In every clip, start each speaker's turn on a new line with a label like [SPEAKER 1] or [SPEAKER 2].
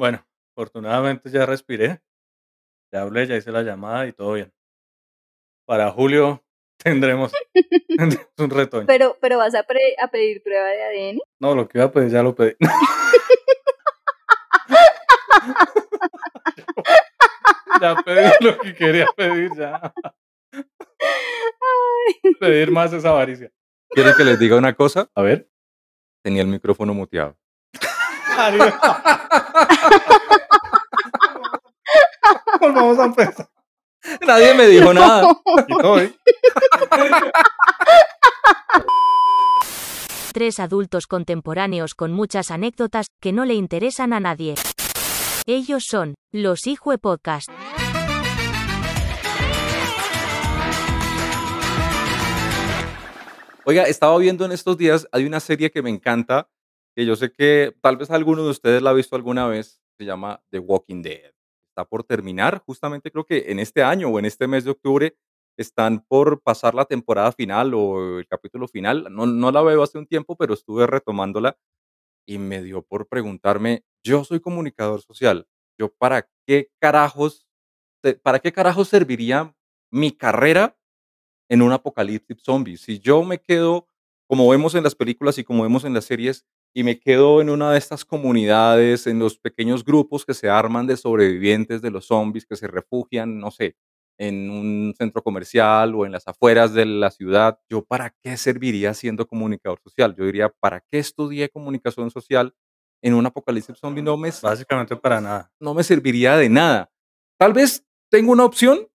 [SPEAKER 1] Bueno, afortunadamente ya respiré, ya hablé, ya hice la llamada y todo bien. Para julio tendremos, tendremos un retoño.
[SPEAKER 2] Pero, pero vas a, pre- a pedir prueba de ADN.
[SPEAKER 1] No, lo que iba a pedir ya lo pedí. ya pedí lo que quería pedir, ya. Pedir más es avaricia.
[SPEAKER 3] ¿Quieren que les diga una cosa?
[SPEAKER 1] A ver.
[SPEAKER 3] Tenía el micrófono muteado.
[SPEAKER 1] Volvamos a empezar.
[SPEAKER 3] Nadie me dijo nada.
[SPEAKER 1] ¿eh?
[SPEAKER 4] Tres adultos contemporáneos con muchas anécdotas que no le interesan a nadie. Ellos son los Hijue Podcast.
[SPEAKER 3] Oiga, estaba viendo en estos días, hay una serie que me encanta, que yo sé que tal vez alguno de ustedes la ha visto alguna vez, se llama The Walking Dead. Está por terminar, justamente creo que en este año o en este mes de octubre están por pasar la temporada final o el capítulo final. No, no la veo hace un tiempo, pero estuve retomándola y me dio por preguntarme, yo soy comunicador social, yo para qué carajos, para qué carajos serviría mi carrera en un apocalipsis zombie. Si yo me quedo, como vemos en las películas y como vemos en las series, y me quedo en una de estas comunidades, en los pequeños grupos que se arman de sobrevivientes de los zombies, que se refugian, no sé, en un centro comercial o en las afueras de la ciudad, ¿yo para qué serviría siendo comunicador social? Yo diría, ¿para qué estudié comunicación social en un apocalipsis zombie? No me,
[SPEAKER 1] Básicamente para nada.
[SPEAKER 3] no me serviría de nada. Tal vez tengo una opción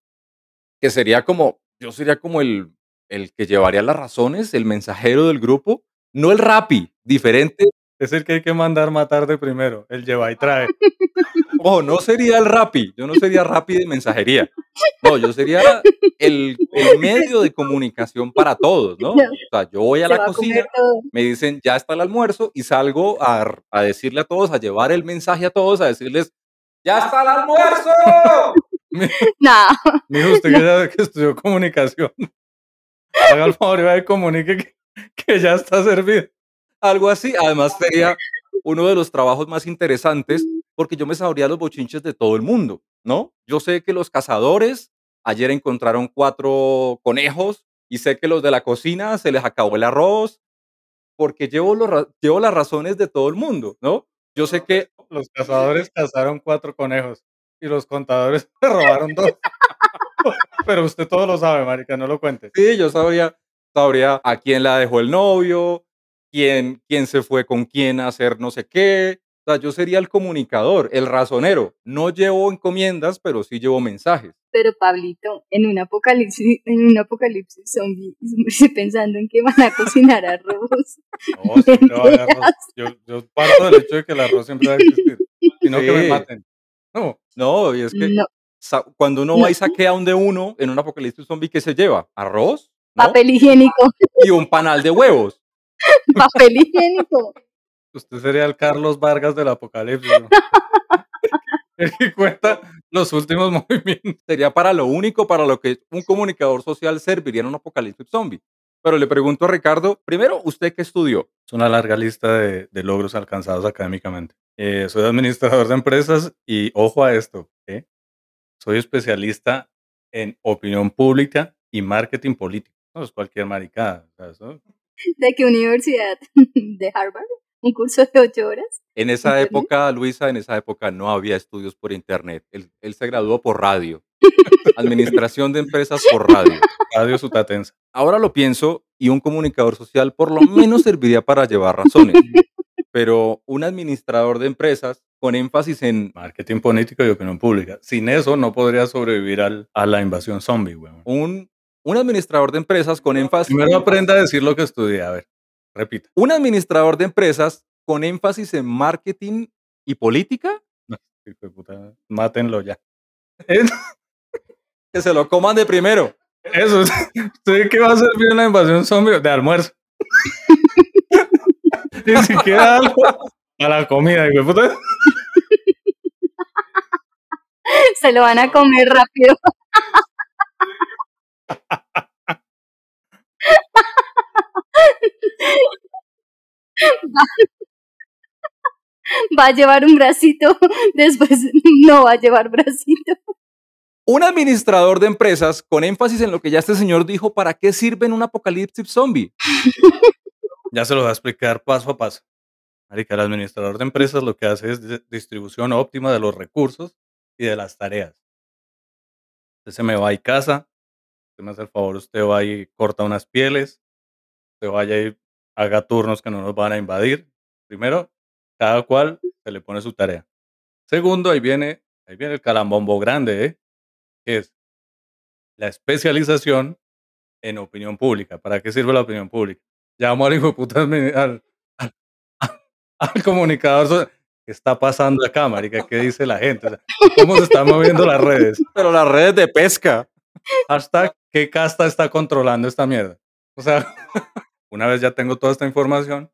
[SPEAKER 3] que sería como, yo sería como el, el que llevaría las razones, el mensajero del grupo, no el rapi, diferente.
[SPEAKER 1] Es el que hay que mandar matar de primero. El lleva y trae.
[SPEAKER 3] Ojo, no sería el rapi, yo no sería rapi de mensajería. No, yo sería el, el medio de comunicación para todos, ¿no? O sea, yo voy a
[SPEAKER 2] Se
[SPEAKER 3] la
[SPEAKER 2] a
[SPEAKER 3] cocina, me dicen, ya está el almuerzo, y salgo a, a decirle a todos, a llevar el mensaje a todos, a decirles, ¡ya está el almuerzo!
[SPEAKER 2] Nah,
[SPEAKER 1] Mijo, usted que, ya, que estudió comunicación. Haga el favor y vaya y comunique que, que ya está servido.
[SPEAKER 3] algo así. Además, sería uno de los trabajos más interesantes porque yo me sabría los bochinches de todo el mundo, ¿no? Yo sé que los cazadores ayer encontraron cuatro conejos y sé que los de la cocina se les acabó el arroz porque llevo, los, llevo las razones de todo el mundo, ¿no? Yo sé que
[SPEAKER 1] Los cazadores cazaron cuatro conejos y los contadores robaron dos. Pero usted todo lo sabe, marica, no lo cuente.
[SPEAKER 3] sí, yo sabría, sabría a quién la dejó el novio, quién, quién se fue con quién a hacer no sé qué. O sea, yo sería el comunicador, el razonero. No llevo encomiendas, pero sí llevo mensajes.
[SPEAKER 2] pero Pablito, en un apocalipsis, en un apocalipsis zombie, estoy pensando en que van a cocinar arroz.
[SPEAKER 1] No, siempre va a haber arroz. Yo, yo parto del hecho de que el arroz siempre va a existir. Y no que me
[SPEAKER 3] Sí.
[SPEAKER 1] maten. No,
[SPEAKER 3] No, y es que
[SPEAKER 2] No,
[SPEAKER 3] cuando uno
[SPEAKER 2] No.
[SPEAKER 3] va y saquea un de uno en un apocalipsis zombie, ¿qué se lleva? ¿Arroz? ¿No?
[SPEAKER 2] papel higiénico,
[SPEAKER 3] Y un panal de huevos.
[SPEAKER 2] papel higiénico.
[SPEAKER 1] usted sería el Carlos Vargas del apocalipsis. ¿no? El que cuenta los últimos movimientos.
[SPEAKER 3] Sería para lo único para lo que un comunicador social serviría en un apocalipsis zombie. Pero le pregunto a Ricardo, primero, ¿usted qué estudió?
[SPEAKER 1] Es una larga lista de, de logros alcanzados académicamente. Eh, soy administrador de empresas y ojo a esto, ¿eh? soy especialista en opinión pública y marketing político. No es cualquier maricada.
[SPEAKER 2] ¿De qué universidad? ¿De Harvard? ¿Un curso de ocho horas?
[SPEAKER 3] En esa
[SPEAKER 2] ¿Internet?
[SPEAKER 3] época, Luisa, en esa época no había estudios por internet. Él, él se graduó por radio. Administración de empresas por radio.
[SPEAKER 1] Radio Sutatensa.
[SPEAKER 3] Ahora lo pienso y un comunicador social por lo menos serviría para llevar razones. Pero un administrador de empresas con énfasis en
[SPEAKER 1] Marketing político y opinión pública. Sin eso no podría sobrevivir al- a la invasión zombie, weón.
[SPEAKER 3] un, un administrador de empresas con énfasis
[SPEAKER 1] Primero aprenda a decir lo que estudié. A ver, repita.
[SPEAKER 3] un administrador de empresas con énfasis en marketing y política
[SPEAKER 1] Hijo de puta, Mátenlo ya.
[SPEAKER 3] que se lo coman de primero.
[SPEAKER 1] Eso, es- ¿usted qué va a servir en la invasión zombie? De almuerzo. Ni siquiera algo a la comida, hijo de puta.
[SPEAKER 2] Se lo van a comer rápido. Va a llevar un bracito, después no va a llevar bracito.
[SPEAKER 3] Un administrador de empresas, con énfasis en lo que ya este señor dijo, ¿para qué sirve en un apocalipsis zombie?
[SPEAKER 1] Ya se lo voy a explicar paso a paso. Marica, el administrador de empresas lo que hace es di- distribución óptima de los recursos y de las tareas. Usted se me va y casa, me hace el favor, usted va y corta unas pieles, usted vaya y haga turnos que no nos van a invadir. Primero, cada cual se le pone su tarea. Segundo, ahí viene, ahí viene el calambombo grande, ¿eh? es la especialización en opinión pública. ¿Para qué sirve la opinión pública? Llamo al hijo de puta al, al- al comunicador. ¿Qué está pasando acá, marica? ¿Qué dice la gente? O sea, ¿Cómo se están moviendo las redes?
[SPEAKER 3] Pero las redes de pesca.
[SPEAKER 1] Hashtag, ¿qué casta está controlando esta mierda? O sea, una vez ya tengo toda esta información,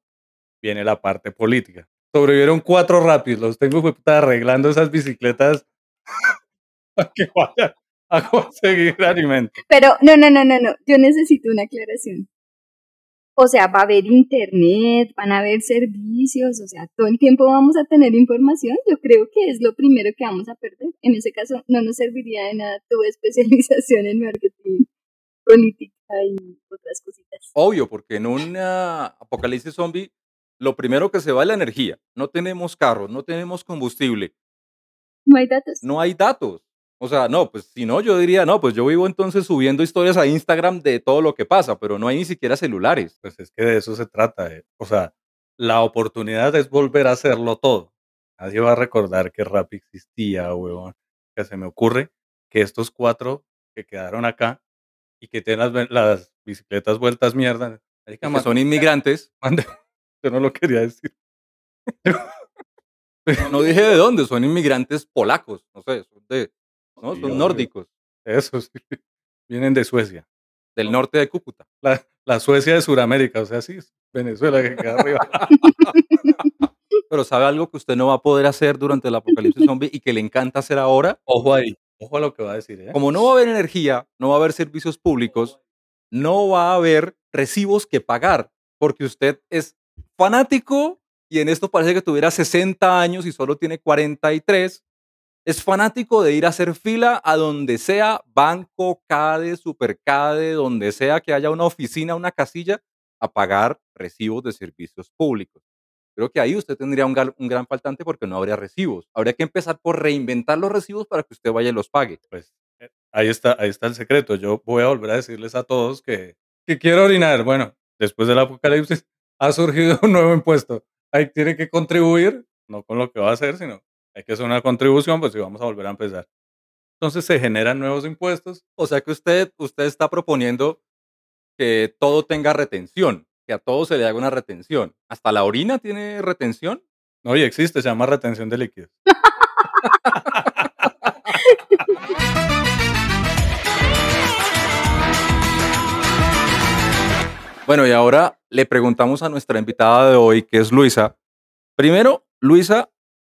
[SPEAKER 1] viene la parte política. Sobrevivieron cuatro rápidos. Los tengo arreglando esas bicicletas para que vayan a conseguir alimento.
[SPEAKER 2] Pero no, no, no, no, no. Yo necesito una aclaración. O sea, va a haber internet, van a haber servicios, o sea, todo el tiempo vamos a tener información. Yo creo que es lo primero que vamos a perder. En ese caso, no nos serviría de nada tu especialización en marketing, política y otras cositas.
[SPEAKER 3] Obvio, porque en un ah, apocalipsis zombie, lo primero que se va es la energía. No tenemos carros, no tenemos combustible,
[SPEAKER 2] No hay datos.
[SPEAKER 3] no hay datos. O sea, no, pues si no, yo diría, no, pues yo vivo entonces subiendo historias a Instagram de todo lo que pasa, pero no hay ni siquiera celulares.
[SPEAKER 1] Pues es que de eso se trata. eh. O sea, la oportunidad es volver a hacerlo todo. Nadie va a recordar que Rappi existía, huevón. Que se me ocurre que estos cuatro que quedaron acá y que tienen las, bicicletas vueltas mierda.
[SPEAKER 3] Que son inmigrantes.
[SPEAKER 1] mande- Yo no lo quería decir.
[SPEAKER 3] No dije de dónde, son inmigrantes polacos, no sé, son de, no, son nórdicos,
[SPEAKER 1] Eso sí. Vienen de Suecia.
[SPEAKER 3] del norte de Cúcuta.
[SPEAKER 1] La, la Suecia de Sudamérica. O sea, sí, es Venezuela que queda arriba.
[SPEAKER 3] Pero ¿sabe algo que usted no va a poder hacer durante el apocalipsis zombie y que le encanta hacer ahora?
[SPEAKER 1] Ojo ahí. Ojo a lo que va a decir, ¿eh?
[SPEAKER 3] Como no va a haber energía, no va a haber servicios públicos, no va a haber recibos que pagar, porque usted es fanático y en esto parece que tuviera 60 años y solo tiene 43. Es fanático de ir a hacer fila a donde sea, banco, CADE, supercade, donde sea que haya una oficina, una casilla, a pagar recibos de servicios públicos. Creo que ahí usted tendría un, gran faltante porque no habría recibos. Habría que empezar por reinventar los recibos para que usted vaya y los pague.
[SPEAKER 1] pues eh, ahí está, ahí está el secreto. Yo voy a volver a decirles a todos que, que quiero orinar. Bueno, después del apocalipsis ha surgido un nuevo impuesto. Ahí tiene que contribuir, no con lo que va a hacer, sino hay que hacer una contribución, pues si vamos a volver a empezar. Entonces se generan nuevos impuestos.
[SPEAKER 3] O sea que usted, usted está proponiendo que todo tenga retención, que a todo se le haga una retención. ¿Hasta la orina tiene retención?
[SPEAKER 1] No, y existe, se llama retención de líquidos.
[SPEAKER 3] Bueno, y ahora le preguntamos a nuestra invitada de hoy, que es Luisa. Primero, Luisa,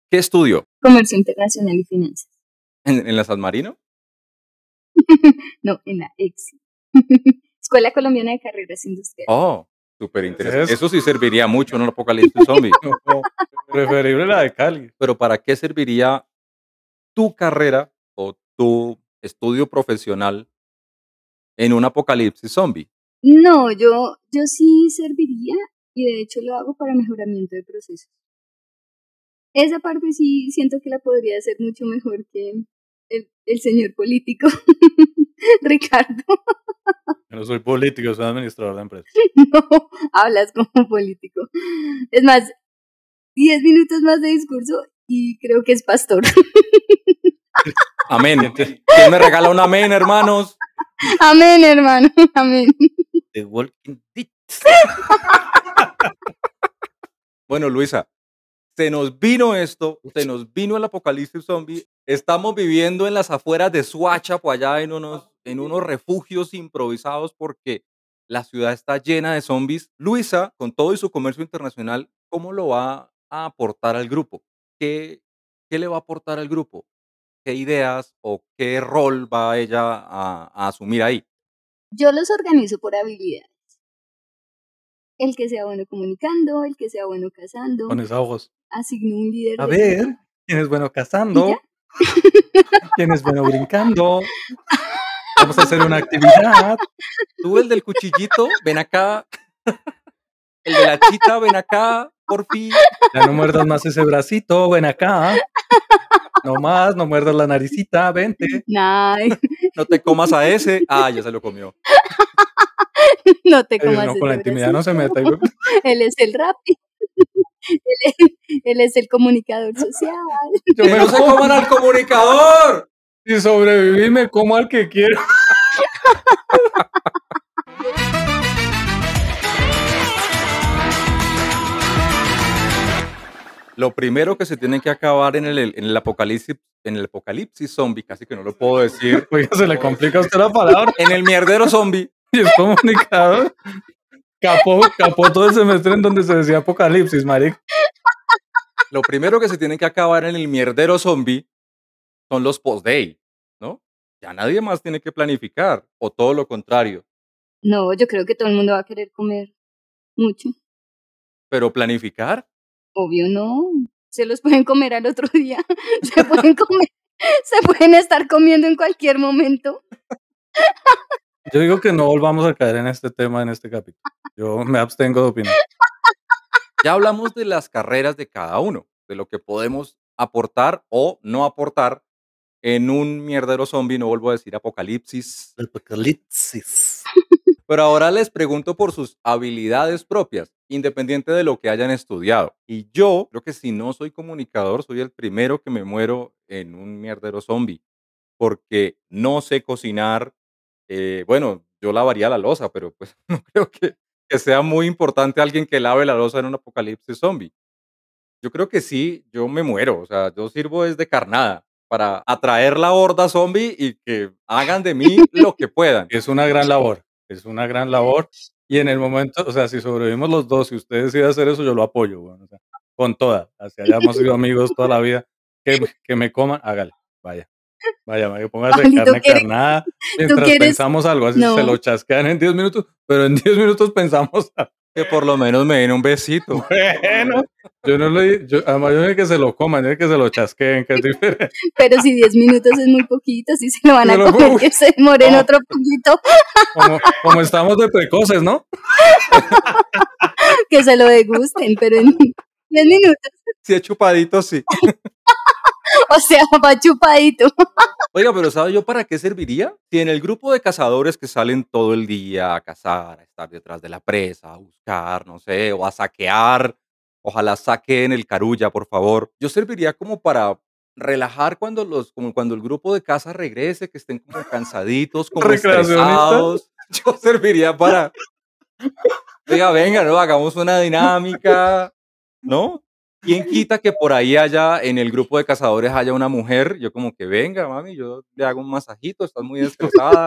[SPEAKER 3] ¿qué estudió?
[SPEAKER 2] Comercio internacional y finanzas.
[SPEAKER 3] ¿En, en la San Marino?
[SPEAKER 2] No, en la EXI. Escuela Colombiana de Carreras Industriales.
[SPEAKER 3] Oh, súper interesante. Eso. Sí serviría mucho en un apocalipsis zombie.
[SPEAKER 1] No, preferible la de Cali.
[SPEAKER 3] Pero ¿para qué serviría tu carrera o tu estudio profesional en un apocalipsis zombie?
[SPEAKER 2] No, yo, yo sí serviría y de hecho lo hago para mejoramiento de procesos. Esa parte sí siento que la podría hacer mucho mejor que el, el señor político, Ricardo.
[SPEAKER 1] Yo no soy político, soy administrador de empresas.
[SPEAKER 2] No, hablas como político. Es más, 10 minutos más de discurso y creo que es pastor.
[SPEAKER 3] Amén. ¿Quién me regala un amén, hermanos?
[SPEAKER 2] Amén, hermano, amén.
[SPEAKER 3] The Walking Dead. bueno, Luisa, se nos vino esto, se nos vino el apocalipsis zombie. Estamos viviendo en las afueras de Suacha, por allá en unos, en unos refugios improvisados porque la ciudad está llena de zombies. Luisa, con todo y su comercio internacional, ¿cómo lo va a aportar al grupo? ¿Qué, qué le va a aportar al grupo? ¿Qué ideas o qué rol va ella a, a asumir ahí?
[SPEAKER 2] Yo los organizo por habilidades. El que sea bueno comunicando, el que sea bueno casando.
[SPEAKER 1] Con esos ojos.
[SPEAKER 2] Asigno un líder.
[SPEAKER 1] A
[SPEAKER 2] de
[SPEAKER 1] ver. ¿quién es bueno
[SPEAKER 2] ¿Y
[SPEAKER 1] cazando? ¿Quién es bueno brincando? Vamos a hacer una actividad.
[SPEAKER 3] Tú, el del cuchillito, ven acá. El de la chita, ven acá, por fin.
[SPEAKER 1] Ya no muerdas más ese bracito, ven acá. No más, no muerdas la naricita, vente.
[SPEAKER 2] Nah,
[SPEAKER 3] No te comas a ese. Ah, ya se lo comió.
[SPEAKER 2] no te
[SPEAKER 1] Eh,
[SPEAKER 2] comas
[SPEAKER 1] no, con la intimidad no se meta.
[SPEAKER 2] Él es el rapi. él, es, él es el comunicador social.
[SPEAKER 1] Yo
[SPEAKER 3] ¡Que
[SPEAKER 1] me
[SPEAKER 3] no se
[SPEAKER 1] como,
[SPEAKER 3] coman al comunicador!
[SPEAKER 1] si sobreviví, me como al que quiero.
[SPEAKER 3] Lo primero que se tiene que acabar en el, en el apocalipsis, en el apocalipsis zombie, casi que no lo puedo decir,
[SPEAKER 1] Oiga, se le complica a usted la palabra.
[SPEAKER 3] en el mierdero zombie,
[SPEAKER 1] Y es comunicador. Capó, capó todo el semestre en donde se decía apocalipsis, marico.
[SPEAKER 3] lo primero que se tiene que acabar en el mierdero zombie son los post-day, ¿no? Ya nadie más tiene que planificar, o todo lo contrario.
[SPEAKER 2] No, yo creo que todo el mundo va a querer comer mucho.
[SPEAKER 3] Pero planificar,
[SPEAKER 2] Obvio no. Se los pueden comer al otro día. Se pueden comer. Se pueden estar comiendo en cualquier momento.
[SPEAKER 1] Yo digo que no volvamos a caer en este tema en este capítulo. Yo me abstengo de opinar.
[SPEAKER 3] ya hablamos de las carreras de cada uno, de lo que podemos aportar o no aportar en un mierdero zombie, no vuelvo a decir apocalipsis.
[SPEAKER 1] Apocalipsis.
[SPEAKER 3] Pero ahora les pregunto por sus habilidades propias, independiente de lo que hayan estudiado. Y yo creo que si no soy comunicador, soy el primero que me muero en un mierdero zombie, porque no sé cocinar. Eh, bueno, yo lavaría la losa, pero pues no creo que, que sea muy importante alguien que lave la losa en un apocalipsis zombie. Yo creo que sí, yo me muero, o sea, yo sirvo desde carnada para atraer la horda zombie y que hagan de mí lo que puedan.
[SPEAKER 1] Es una gran labor. Es una gran labor. Y en el momento, o sea, si sobrevivimos los dos, si usted decide hacer eso, yo lo apoyo, weón, o sea, con toda. Así hayamos sido amigos toda la vida. Que, que me coman, hágale. Vaya. Vaya, vaya, póngase carne
[SPEAKER 2] ¿quieres-
[SPEAKER 1] carnada. Mientras pensamos algo, así
[SPEAKER 2] No.
[SPEAKER 1] se lo chasquean en 10 minutos, pero en 10 minutos pensamos algo.
[SPEAKER 3] Que por lo menos me den un besito.
[SPEAKER 1] Bueno, yo no le yo, además yo no dije que se lo coman, yo dije que se lo chasqueen, que es diferente.
[SPEAKER 2] Pero si 10 minutos es muy poquito, si se lo van a comer, que se demoren
[SPEAKER 1] No.
[SPEAKER 2] otro poquito,
[SPEAKER 1] Como, como estamos de precoces, ¿no?
[SPEAKER 2] que se lo degusten, pero en 10 minutos,
[SPEAKER 3] Si es chupadito, sí.
[SPEAKER 2] o sea, va chupadito.
[SPEAKER 3] Oiga, pero ¿sabe yo para qué serviría? Si en el grupo de cazadores que salen todo el día a cazar, a estar detrás de la presa, a buscar, no sé, o a saquear, ojalá saquen el carulla, por favor. Yo serviría como para relajar cuando los, como cuando el grupo de caza regrese, que estén como cansaditos, como estresados. Yo serviría para, oiga, venga, no, hagamos una dinámica, ¿no? ¿Quién quita que por ahí haya, en el grupo de cazadores haya una mujer? Yo como que venga, mami, yo le hago un masajito, estás muy estresada.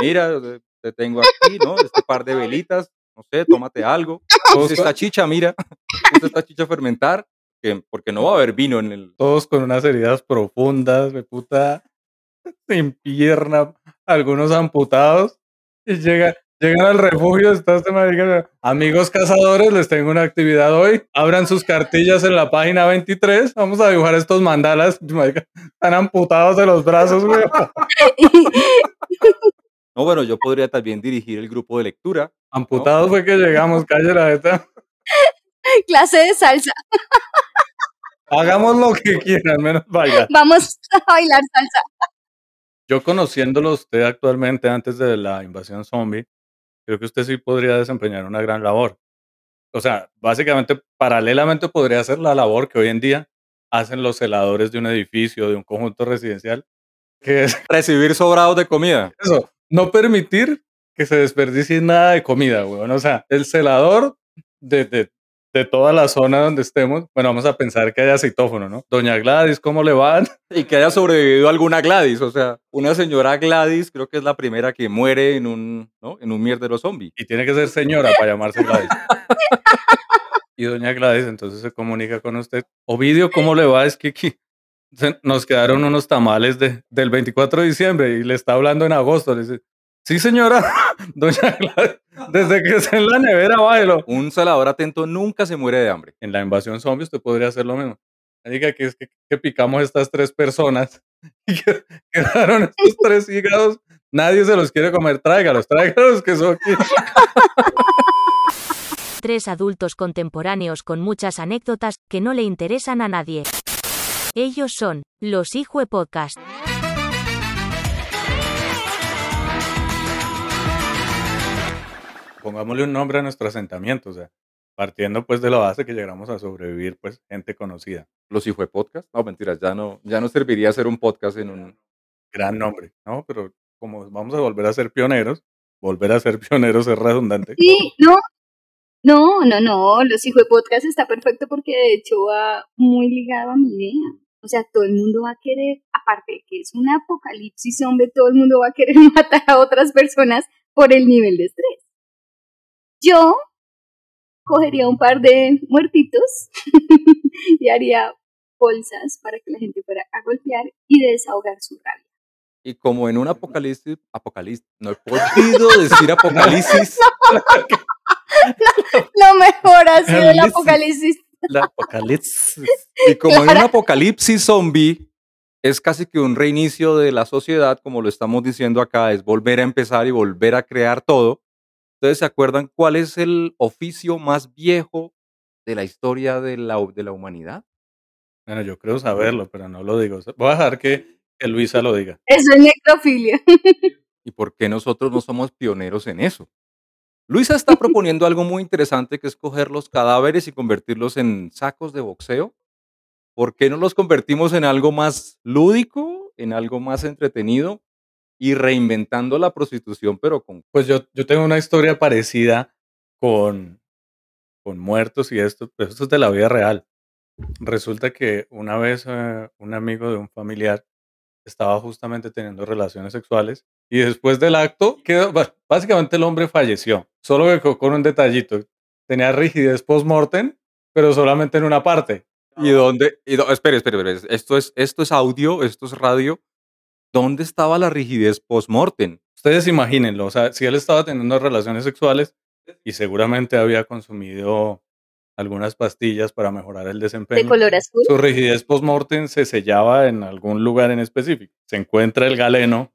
[SPEAKER 3] Mira, te- te tengo aquí, ¿no? Este par de velitas, no sé, tómate algo. Puse esta chicha, mira, puse esta chicha a fermentar, que, porque no va a haber vino en el...
[SPEAKER 1] Todos con unas heridas profundas, de puta, sin pierna, algunos amputados, y llega, llegan al refugio, está este marica, amigos cazadores, les tengo una actividad hoy, abran sus cartillas en la página 23, vamos a dibujar estos mandalas, están amputados de los brazos, güey.
[SPEAKER 3] No, bueno, yo podría también dirigir el grupo de lectura.
[SPEAKER 1] Amputados fue que llegamos, calle la neta.
[SPEAKER 2] Clase de salsa.
[SPEAKER 1] Hagamos lo que quieran, menos bailar.
[SPEAKER 2] Vamos a bailar salsa.
[SPEAKER 1] Yo conociéndolo a usted actualmente antes de la invasión zombie, creo que usted sí podría desempeñar una gran labor. O sea, básicamente, paralelamente podría hacer la labor que hoy en día hacen los celadores de un edificio, de un conjunto residencial, que es
[SPEAKER 3] Recibir sobrados de comida.
[SPEAKER 1] eso, no permitir que se desperdicie nada de comida, weón. O sea, el celador de, de, de toda la zona donde estemos, bueno, vamos a pensar que haya citófono, ¿no? Doña Gladys, ¿cómo le van?
[SPEAKER 3] Y que haya sobrevivido alguna Gladys. O sea, una señora Gladys creo que es la primera que muere en un, ¿no? en un mierdero zombie.
[SPEAKER 1] Y tiene que ser señora para llamarse Gladys. y doña Gladys entonces se comunica con usted. Ovidio, ¿cómo le va? Es que aquí nos quedaron unos tamales de, del 24 de diciembre y le está hablando en agosto. Le dice, Sí, señora, doña Gladys, desde que está en la nevera, bájelo.
[SPEAKER 3] Un salador atento nunca se muere de hambre.
[SPEAKER 1] En la invasión zombie usted podría hacer lo mismo. Diga que es que, que picamos estas tres personas y que quedaron estos tres hígados. Nadie se los quiere comer. Tráigalos, tráigalos que son aquí.
[SPEAKER 4] Tres adultos contemporáneos con muchas anécdotas que no le interesan a nadie. Ellos son los Hijue Podcast.
[SPEAKER 1] Pongámosle un nombre a nuestro asentamiento, o sea, partiendo pues de la base que llegamos a sobrevivir, pues gente conocida.
[SPEAKER 3] Los Hijue Podcast. No, mentiras, ya no, ya no serviría hacer un podcast en un.
[SPEAKER 1] Gran nombre, ¿no? Pero como vamos a volver a ser pioneros, volver a ser pioneros es redundante.
[SPEAKER 2] Sí, no, no, no, no, los hijos de podcast está perfecto porque de hecho va muy ligado a mi idea. O sea, todo el mundo va a querer, aparte de que es un apocalipsis zombie, todo el mundo va a querer matar a otras personas por el nivel de estrés. Yo cogería un par de muertitos y haría bolsas para que la gente fuera a golpear y desahogar su rabia.
[SPEAKER 3] Y como en un apocalipsis, apocalipsis, no he podido decir apocalipsis.
[SPEAKER 2] Lo mejor ha sido el apocalipsis.
[SPEAKER 1] La apocalipsis.
[SPEAKER 3] Y como en un apocalipsis zombie, es casi que un reinicio de la sociedad, como lo estamos diciendo acá, es volver a empezar y volver a crear todo. ¿Ustedes se acuerdan cuál es el oficio más viejo de la historia de la, de la humanidad?
[SPEAKER 1] Bueno, yo creo saberlo, pero no lo digo. Voy a dejar que, que Luisa lo diga.
[SPEAKER 2] Eso es necrofilia.
[SPEAKER 3] ¿Y por qué nosotros no somos pioneros en eso? Luisa está proponiendo algo muy interesante que es coger los cadáveres y convertirlos en sacos de boxeo. ¿Por qué no los convertimos en algo más lúdico, en algo más entretenido y reinventando la prostitución, pero con...
[SPEAKER 1] Pues yo, yo tengo una historia parecida con, con muertos y esto, pero esto es de la vida real. Resulta que una vez eh, un amigo de un familiar estaba justamente teniendo relaciones sexuales y después del acto, quedó, básicamente el hombre falleció, solo que co- con un detallito. Tenía rigidez post-mortem, pero solamente en una parte.
[SPEAKER 3] ¿Y dónde? Y do- espere, espere, espere. Esto es, esto es audio, esto es radio. ¿Dónde estaba la rigidez post-mortem?
[SPEAKER 1] Ustedes imagínenlo, o sea, si él estaba teniendo relaciones sexuales y seguramente había consumido algunas pastillas para mejorar el
[SPEAKER 2] De
[SPEAKER 1] desempeño,
[SPEAKER 2] color azul.
[SPEAKER 1] su rigidez post-mortem se sellaba en algún lugar en específico. Se encuentra el galeno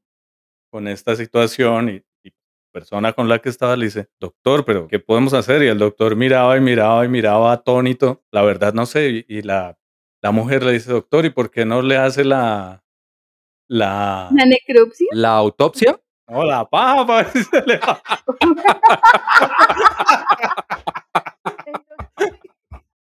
[SPEAKER 1] con esta situación y, y persona con la que estaba le dice, doctor, pero ¿qué podemos hacer? Y el doctor miraba y miraba y miraba atónito. La verdad no sé. Y, y la, la mujer le dice, doctor, ¿y por qué no le hace la... La...
[SPEAKER 2] La necropsia.
[SPEAKER 3] ¿La autopsia?
[SPEAKER 1] No, la papa.